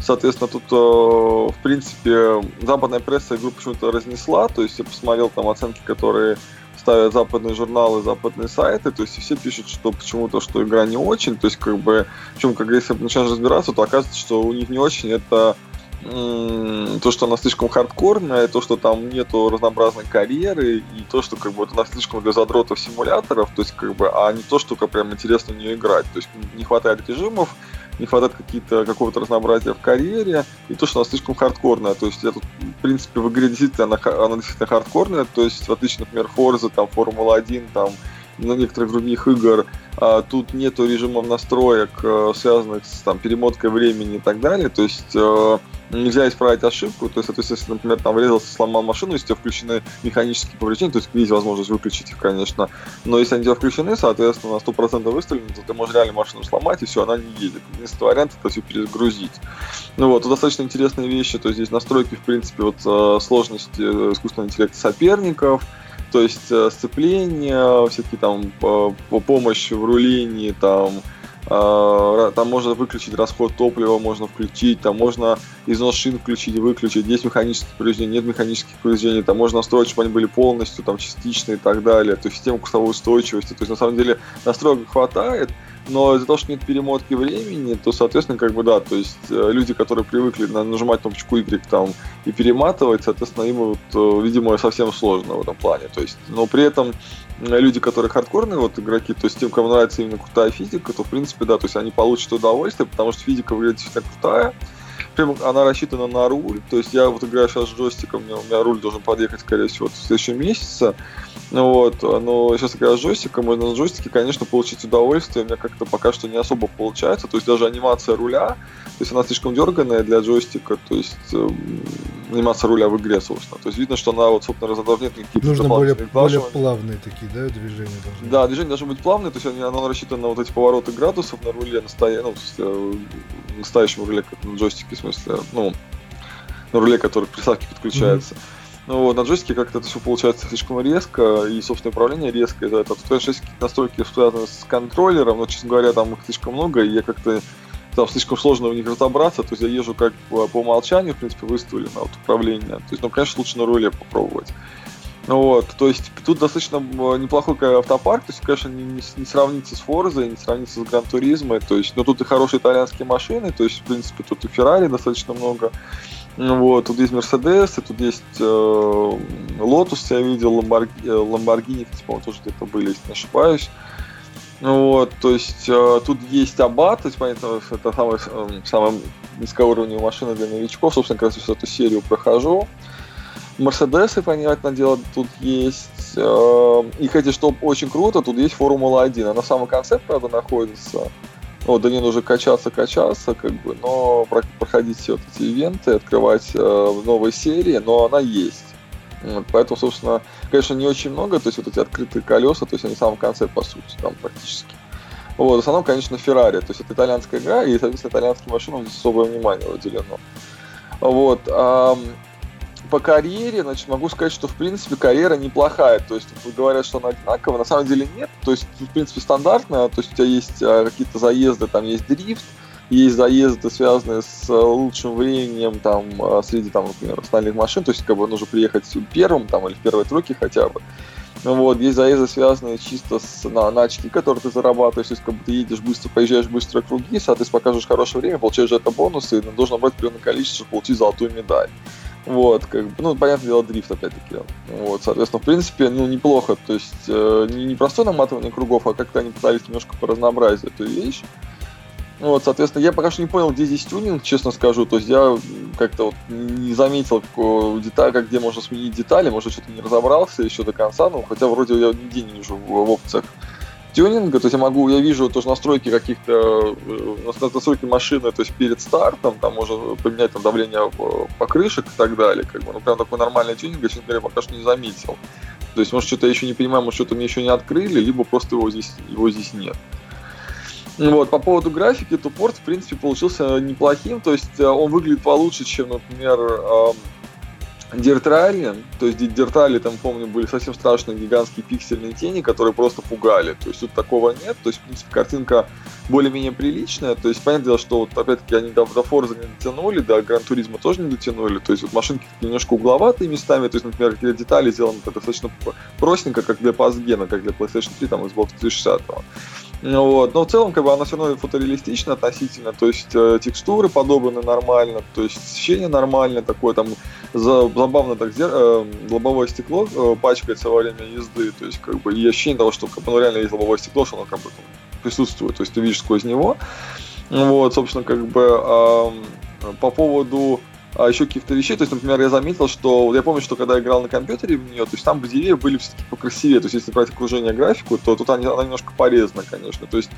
Соответственно, тут, э, в принципе, западная пресса игру почему-то разнесла, то есть я посмотрел там оценки, которые ставят западные журналы, западные сайты, то есть все пишут, что почему-то, что игра не очень, то есть как бы, причем, как если начинаешь разбираться, то оказывается, что у них не очень это то, что она слишком хардкорная, то, что там нету разнообразной карьеры, и то, что как бы вот она слишком для задротов симуляторов, то есть как бы, а не то, что как прям интересно в нее играть. То есть не хватает режимов, не хватает какого-то разнообразия в карьере, и то, что она слишком хардкорная. То есть, тут, в принципе, в игре действительно она, она действительно хардкорная, то есть, в отличие, например, Forza, там, Формула-1, там, некоторых других игр а, тут нету режимов настроек, а, связанных с там, перемоткой времени и так далее. То есть а, нельзя исправить ошибку. То есть, если, например, там врезался, сломал машину, если у тебя включены механические повреждения, то есть есть возможность выключить их, конечно. Но если они у тебя включены, соответственно, на 100% выставлены, то ты можешь реально машину сломать, и все, она не едет. Единственный вариант это все перегрузить. Ну вот, тут достаточно интересные вещи. То есть здесь настройки, в принципе, вот сложности э, искусственного интеллекта соперников, то есть э, сцепление, всякие там помощь в рулении, там а, там можно выключить расход топлива, можно включить, там можно износ шин включить выключить, есть механические повреждения, нет механических повреждений, там можно настроить, чтобы они были полностью, там, частичные и так далее, то есть систему курсовой устойчивости, то есть на самом деле настроек хватает, но из-за того, что нет перемотки времени, то, соответственно, как бы да, то есть э, люди, которые привыкли нажимать кнопочку Y там и перематывать, соответственно, им вот, э, видимо, совсем сложно в этом плане. То есть, но при этом люди, которые хардкорные вот игроки, то есть тем, кому нравится именно крутая физика, то в принципе, да, то есть они получат удовольствие, потому что физика выглядит действительно крутая. Прям она рассчитана на руль, то есть я вот играю сейчас с джойстиком, у меня руль должен подъехать, скорее всего, в следующем месяце. Вот, но сейчас играю с джойстиком, можно на джойстике, конечно, получить удовольствие, у меня как-то пока что не особо получается, то есть даже анимация руля, то есть она слишком дерганная для джойстика, то есть э, анимация руля в игре, собственно. То есть видно, что она вот, собственно, даже нет никаких Нужно более, более плавные такие, да, движения должны Да, движения должны быть плавные, то есть оно рассчитано на вот эти повороты градусов на руле, настоя... ну, в смысле, настоящем руле, как на джойстике, в смысле, ну, на руле, который к приставке подключается. Mm-hmm. Ну вот, на джойстике как-то это все получается слишком резко, и, собственно, управление резко из-за этого. Какие-то настройки связаны с контроллером, но, честно говоря, там их слишком много, и я как-то там слишком сложно в них разобраться, то есть я езжу как по, умолчанию, в принципе, выставлено вот, управление. То есть, ну, конечно, лучше на руле попробовать. Вот, то есть тут достаточно неплохой автопарк, то есть, конечно, не, не, сравнится с Форзой, не сравнится с Гран Туризмо, то есть, но тут и хорошие итальянские машины, то есть, в принципе, тут и Феррари достаточно много. Ну вот, тут есть Мерседес, тут есть э, Lotus, я видел, Ламборгини, Ламборгини, по-моему, тоже где-то были, если не ошибаюсь. Ну вот, то есть э, тут есть Абат, то есть, понятно, это самая, э, самая низкоуровневая машина для новичков, собственно, как раз всю эту серию прохожу. Мерседесы, понятное дело, тут есть. Э, и, хотя, что очень круто, тут есть Формула-1. Она в самом конце, правда, находится. Вот, до нее нужно качаться, качаться, как бы, но проходить все вот эти ивенты, открывать э, новые серии, но она есть. Поэтому, собственно, конечно, не очень много, то есть вот эти открытые колеса, то есть они в самом конце, по сути, там практически. Вот, в основном, конечно, Феррари, то есть это итальянская игра, и, соответственно, итальянским машинам здесь особое внимание уделено. Вот, по карьере, значит, могу сказать, что, в принципе, карьера неплохая. То есть, говорят, что она одинаковая, на самом деле нет. То есть, в принципе, стандартная. То есть, у тебя есть а, какие-то заезды, там есть дрифт, есть заезды, связанные с а, лучшим временем, там, а, среди, там, например, остальных машин. То есть, как бы, нужно приехать первым, там, или в первой тройке хотя бы. Вот, есть заезды, связанные чисто с, на, на очки, которые ты зарабатываешь, то есть как бы ты едешь быстро, поезжаешь быстро круги, соответственно, покажешь хорошее время, получаешь за это бонусы, и должен набрать определенное количество, чтобы получить золотую медаль. Вот, как бы, ну, понятное дело, дрифт, опять-таки. Вот, соответственно, в принципе, ну, неплохо. То есть, э, не, не простое наматывание кругов, а как-то они пытались немножко поразнообразить эту вещь. Вот, соответственно, я пока что не понял, где здесь тюнинг, честно скажу. То есть я как-то вот не заметил, какого деталь, как где можно сменить детали, может, что-то не разобрался еще до конца, ну, хотя вроде я нигде не вижу в, в опциях тюнинга, то есть я могу, я вижу тоже настройки каких-то, э, настройки машины, то есть перед стартом, там можно поменять там давление покрышек и так далее, как бы, ну прям такой нормальный тюнинг, я, честно говоря, пока что не заметил. То есть, может, что-то я еще не понимаю, может, что-то мне еще не открыли, либо просто его здесь, его здесь нет. Вот, по поводу графики, то порт, в принципе, получился неплохим, то есть э, он выглядит получше, чем, например, Rally, то есть Rally, там, помню, были совсем страшные гигантские пиксельные тени, которые просто пугали. То есть тут такого нет. То есть, в принципе, картинка более-менее приличная. То есть, понятное дело, что вот, опять-таки, они до, до Forza не дотянули, до Гран Туризма тоже не дотянули. То есть, вот машинки немножко угловатые местами. То есть, например, какие-то детали сделаны достаточно простенько, как для Пасгена, как для PlayStation 3, там, Xbox 360. Ну вот. Но в целом, как бы, она все равно фотореалистична относительно, то есть э, текстуры подобраны нормально, то есть освещение нормальное, такое там за, забавно так зер... э, лобовое стекло э, пачкается во время езды, то есть как бы и ощущение того, что как ну, реально есть лобовое стекло, что оно как бы присутствует, то есть ты видишь сквозь него. Вот, собственно, как бы э, по поводу а еще каких-то вещей. То есть, например, я заметил, что я помню, что когда я играл на компьютере в нее, то есть там деревья были все-таки покрасивее. То есть, если брать окружение графику, то тут она, она немножко порезана, конечно. То есть,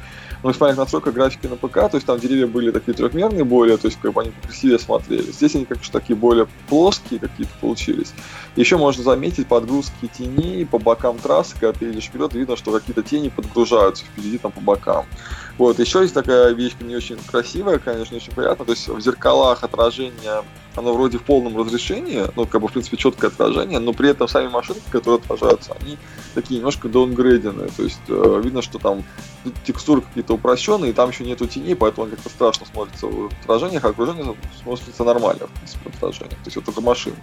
ну, если настройка графики на ПК, то есть там деревья были такие трехмерные более, то есть как бы они покрасивее смотрелись. Здесь они как-то такие более плоские какие-то получились. Еще можно заметить подгрузки теней по бокам трассы, когда ты едешь вперед, видно, что какие-то тени подгружаются впереди там по бокам. Вот, еще есть такая вещь, не очень красивая, конечно, не очень приятно, то есть в зеркалах отражение оно вроде в полном разрешении, ну, как бы, в принципе, четкое отражение, но при этом сами машинки, которые отражаются, они такие немножко даунгрейденные, то есть э, видно, что там текстуры какие-то упрощенные, и там еще нету теней, поэтому как-то страшно смотрится в отражениях, а окружение смотрится нормально, в принципе, в отражениях, то есть вот это машинки.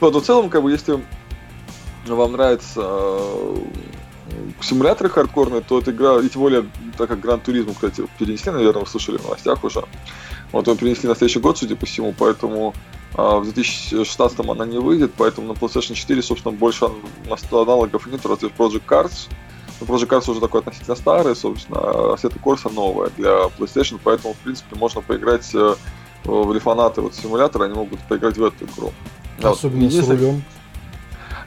Вот, в целом, как бы, если вам нравится э, симуляторы хардкорные, то эта игра, и тем более, так как Гран Туризм, кстати, перенесли, наверное, вы слышали в новостях уже, вот его перенесли на следующий год, судя по всему, поэтому а, в 2016 она не выйдет, поэтому на PlayStation 4, собственно, больше аналогов нет, разве Project Cars. Но Project Cars уже такой относительно старый, собственно, а Assetto Corsa новая для PlayStation, поэтому, в принципе, можно поиграть э, в фанаты вот симулятора, они могут поиграть в эту игру. Особенно вот. с рулем.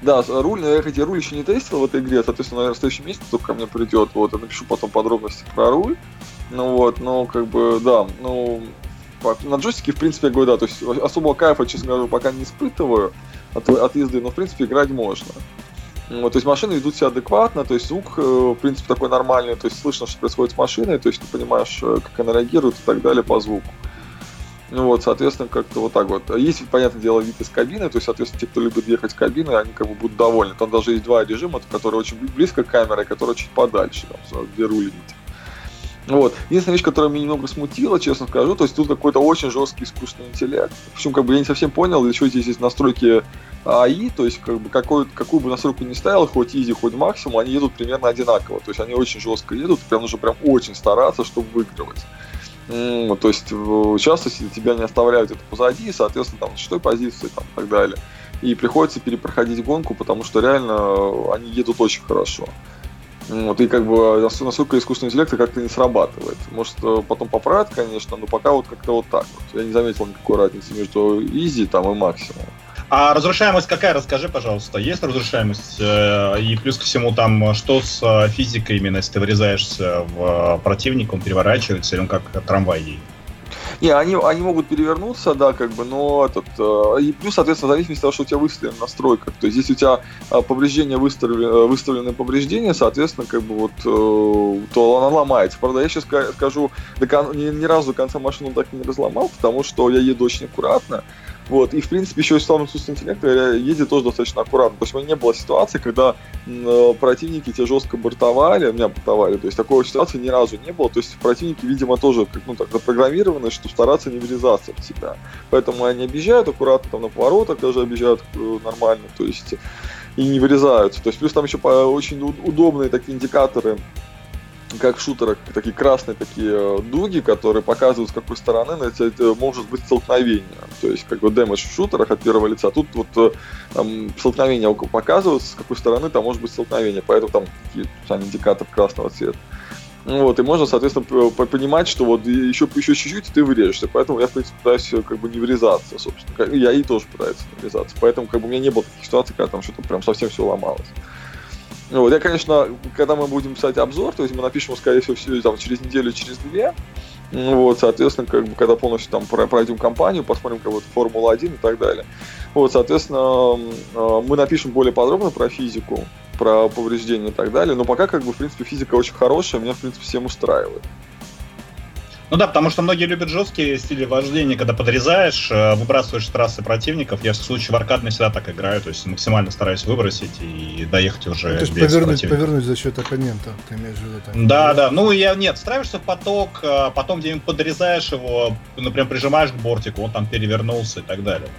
Да, руль, но я, хоть руль еще не тестил в этой игре, соответственно, наверное, в следующем месяце только ко мне придет, вот, я напишу потом подробности про руль. Ну вот, но как бы, да, ну, на джойстике, в принципе, я говорю, да, то есть особого кайфа, честно говоря, пока не испытываю от, от езды, но, в принципе, играть можно. Вот, то есть машины ведут себя адекватно, то есть звук, э, в принципе, такой нормальный, то есть слышно, что происходит с машиной, то есть ты понимаешь, э, как она реагирует и так далее по звуку. Ну вот, соответственно, как-то вот так вот. Есть, понятное дело, вид из кабины, то есть, соответственно, те, кто любит ехать в кабины, они как бы будут довольны. Там даже есть два режима, которые очень близко к камере, которые чуть подальше, там, где рулить. Вот. Единственная вещь, которая меня немного смутила, честно скажу, то есть тут какой-то очень жесткий искусственный интеллект. Причем, как бы я не совсем понял, для чего здесь есть настройки АИ, то есть как бы какой, какую бы настройку ни ставил, хоть изи, хоть максимум, они едут примерно одинаково. То есть они очень жестко едут, прям нужно прям очень стараться, чтобы выигрывать. То есть часто тебя не оставляют это позади, соответственно, там, с шестой позиции там, и так далее. И приходится перепроходить гонку, потому что реально они едут очень хорошо. Вот, и как бы насколько искусственный интеллект как-то не срабатывает. Может, э, потом поправят, конечно, но пока вот как-то вот так вот. Я не заметил никакой разницы между изи там и максимум. А разрушаемость какая, расскажи, пожалуйста. Есть разрушаемость? Э, и плюс ко всему там, что с э, физикой именно, если ты врезаешься в противника, он переворачивается, или он как трамвай едет? Не, они, они могут перевернуться, да, как бы, но этот... Э, и плюс, соответственно, в зависимости от того, что у тебя выставлено в настройках. То есть, если у тебя э, повреждение выставлены, э, выставлены повреждения, соответственно, как бы вот, э, то она ломается. Правда, я сейчас скажу, до кон... ни, ни разу конца машину так и не разломал, потому что я еду очень аккуратно. Вот. И, в принципе, еще и слава искусственного интеллекта едет тоже достаточно аккуратно. То есть у меня не было ситуации, когда э, противники тебя жестко бортовали, меня бортовали. То есть такой ситуации ни разу не было. То есть противники, видимо, тоже как, ну, так запрограммированы, что стараться не врезаться в тебя. Поэтому они объезжают аккуратно, там на поворотах даже объезжают э, нормально. То есть и не вырезаются. То есть плюс там еще очень удобные такие индикаторы как в шутерах, такие красные такие э, дуги, которые показывают, с какой стороны это может быть столкновение. То есть, как бы дэмэдж в шутерах от первого лица. Тут вот э, там, столкновение показывают, с какой стороны там может быть столкновение. Поэтому там такие сами индикатор красного цвета. Вот, и можно, соответственно, понимать, что вот еще, еще чуть-чуть, ты врежешься. Поэтому я, в принципе, пытаюсь э, как бы не врезаться, собственно. Я и тоже пытаюсь не врезаться. Поэтому как бы у меня не было таких ситуаций, когда там что-то прям совсем все ломалось. Вот, я, конечно, когда мы будем писать обзор, то есть мы напишем, скорее всего, все, там, через неделю, через две, вот, соответственно, как бы, когда полностью там пройдем кампанию, посмотрим как вот Формула-1 и так далее. Вот, соответственно, мы напишем более подробно про физику, про повреждения и так далее, но пока, как бы, в принципе, физика очень хорошая, меня, в принципе, всем устраивает. Ну да, потому что многие любят жесткие стили вождения, когда подрезаешь, э, выбрасываешь трассы противников. Я в случае в аркадной всегда так играю, то есть максимально стараюсь выбросить и доехать уже ну, то есть без повернуть, повернуть за счет оппонента, ты имеешь в виду? Так, да, да, ну я, нет, ставишься в поток, э, потом где-нибудь подрезаешь его, например, прижимаешь к бортику, он там перевернулся и так далее.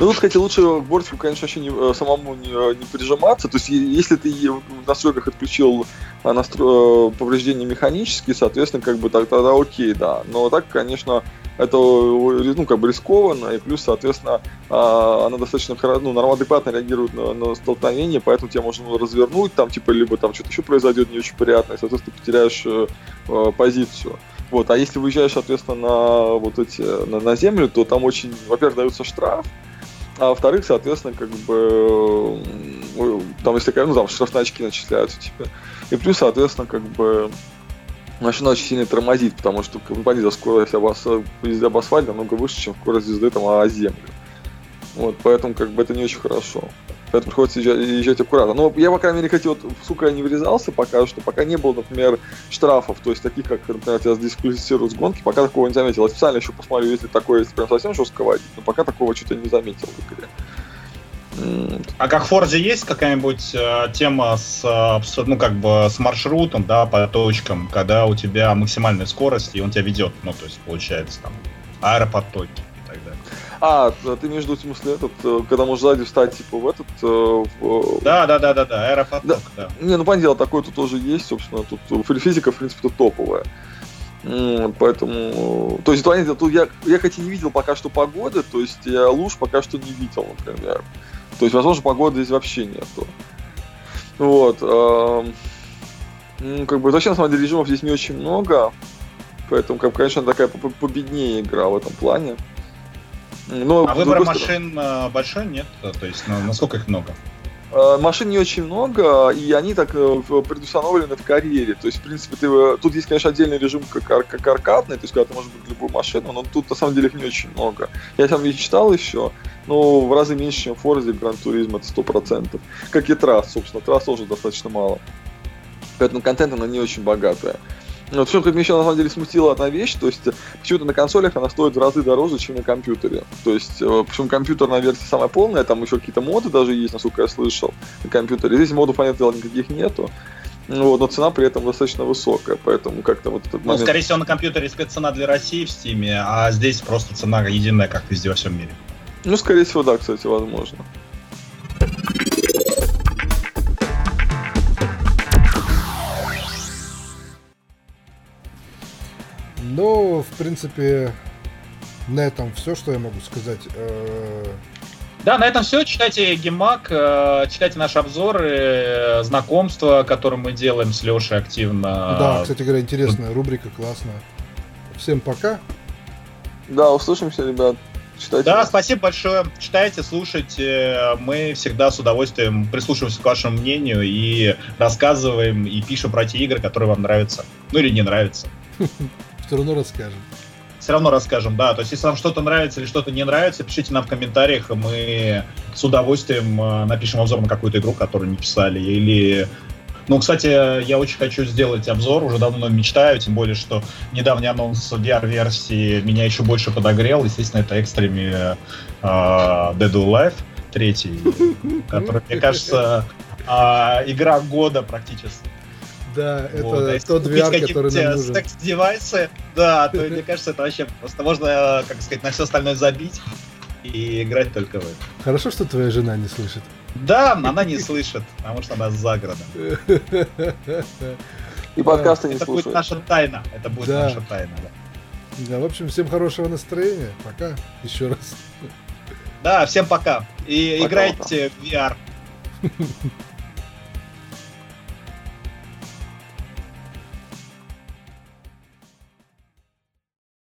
Ну, тут, кстати, лучше к бортику, конечно, вообще не, э, самому не, не прижиматься. То есть, если ты в настройках отключил настро... повреждения механические, соответственно, как бы тогда окей, да. Но так, конечно, это ну, как бы рискованно, и плюс, соответственно, а, она достаточно ну, нормально, адекватно реагирует на, на столкновение, поэтому тебя можно развернуть, там, типа, либо там что-то еще произойдет не очень приятное, и, соответственно, потеряешь э, э, позицию. Вот, а если выезжаешь, соответственно, на вот эти, на, на землю, то там очень, во-первых, дается штраф, а во-вторых, соответственно, как бы, там, если, ну, там штрафные очки начисляются тебе. И плюс, соответственно, как бы, машина очень сильно тормозит, потому что компания скорость об, езды об асфальте намного выше, чем скорость езды там о землю. Вот, поэтому как бы это не очень хорошо. Поэтому приходится езжать, езжать аккуратно. Но я, по крайней мере, хотел, сука, не врезался пока что, пока не было, например, штрафов, то есть таких, как, например, тебя дисквалифицируют с гонки, пока такого не заметил. Я специально еще посмотрю, если такое, если прям совсем жестко водить, но пока такого что-то не заметил в игре. А как в Форде есть какая-нибудь э, тема с, с, ну, как бы с маршрутом, да, по точкам, когда у тебя максимальная скорость, и он тебя ведет, ну, то есть, получается, там, аэропотоки и так далее. А, ты между в смысле этот, э, когда можешь сзади встать, типа, в этот... Э, в... Да, да, да, да, да, аэропоток, да. да. Не, ну, понятное дело, такое тут тоже есть, собственно, тут физика, в принципе, тут топовая. Поэтому, то есть, тут я, я хоть и не видел пока что погоды, то есть я луж пока что не видел, например. То есть, возможно, погоды здесь вообще нету. Вот. Э, ну, как бы вообще, на самом деле, режимов здесь не очень много. Поэтому, как, конечно, такая победнее игра в этом плане. Но, а выбор машин стороны... большой нет? То есть, ну, насколько их много? Э, машин не очень много, и они так э, предустановлены в карьере. То есть, в принципе, ты, э, тут есть, конечно, отдельный режим как, как аркадный, то есть, когда ты можешь быть любую машину, но тут, на самом деле, их не очень много. Я там не читал еще, но в разы меньше, чем в Forza и Gran Turismo, это 100%. Как и Трасс, собственно. Трасс тоже достаточно мало. Поэтому контент она не очень богатая. Вот что меня еще на самом деле смутила одна вещь, то есть почему-то на консолях она стоит в разы дороже, чем на компьютере. То есть, э, причем компьютерная версия самая полная, там еще какие-то моды даже есть, насколько я слышал, на компьютере. Здесь модов, понятное дело, никаких нету. Вот, но цена при этом достаточно высокая, поэтому как-то вот этот ну, момент... Ну, скорее всего, на компьютере спеццена для России в Стиме, а здесь просто цена единая, как везде во всем мире. Ну, скорее всего, да, кстати, возможно. В принципе, на этом все, что я могу сказать. Э, да, на этом все. Читайте Гемак, э, читайте наши обзоры, э, знакомства, которые мы делаем с Лешей активно. Да, кстати говоря, интересная рубрика, классная. Всем пока. Да, услышимся, ребят. Читайте. Да, спасибо большое. Читайте, слушайте. Мы всегда с удовольствием прислушиваемся к вашему мнению и рассказываем и пишем про те игры, которые вам нравятся. Ну или не нравятся. Все равно расскажем. Все равно расскажем, да. То есть, если вам что-то нравится или что-то не нравится, пишите нам в комментариях, мы с удовольствием э, напишем обзор на какую-то игру, которую не писали. Или ну, кстати, я очень хочу сделать обзор, уже давно мечтаю, тем более, что недавний анонс VR-версии меня еще больше подогрел. Естественно, это экстреми uh, Dead or Alive 3, который, мне кажется, uh, игра года практически. Да, это вот, а тот VR, который нам нужен. секс-девайсы, да, то мне кажется, это вообще просто можно, как сказать, на все остальное забить и играть только в это. Хорошо, что твоя жена не слышит. Да, она не слышит, потому что она за городом. И подкасты не Это будет наша тайна. Это будет наша тайна, да. Да, в общем, всем хорошего настроения. Пока. Еще раз. Да, всем пока. И играйте в VR.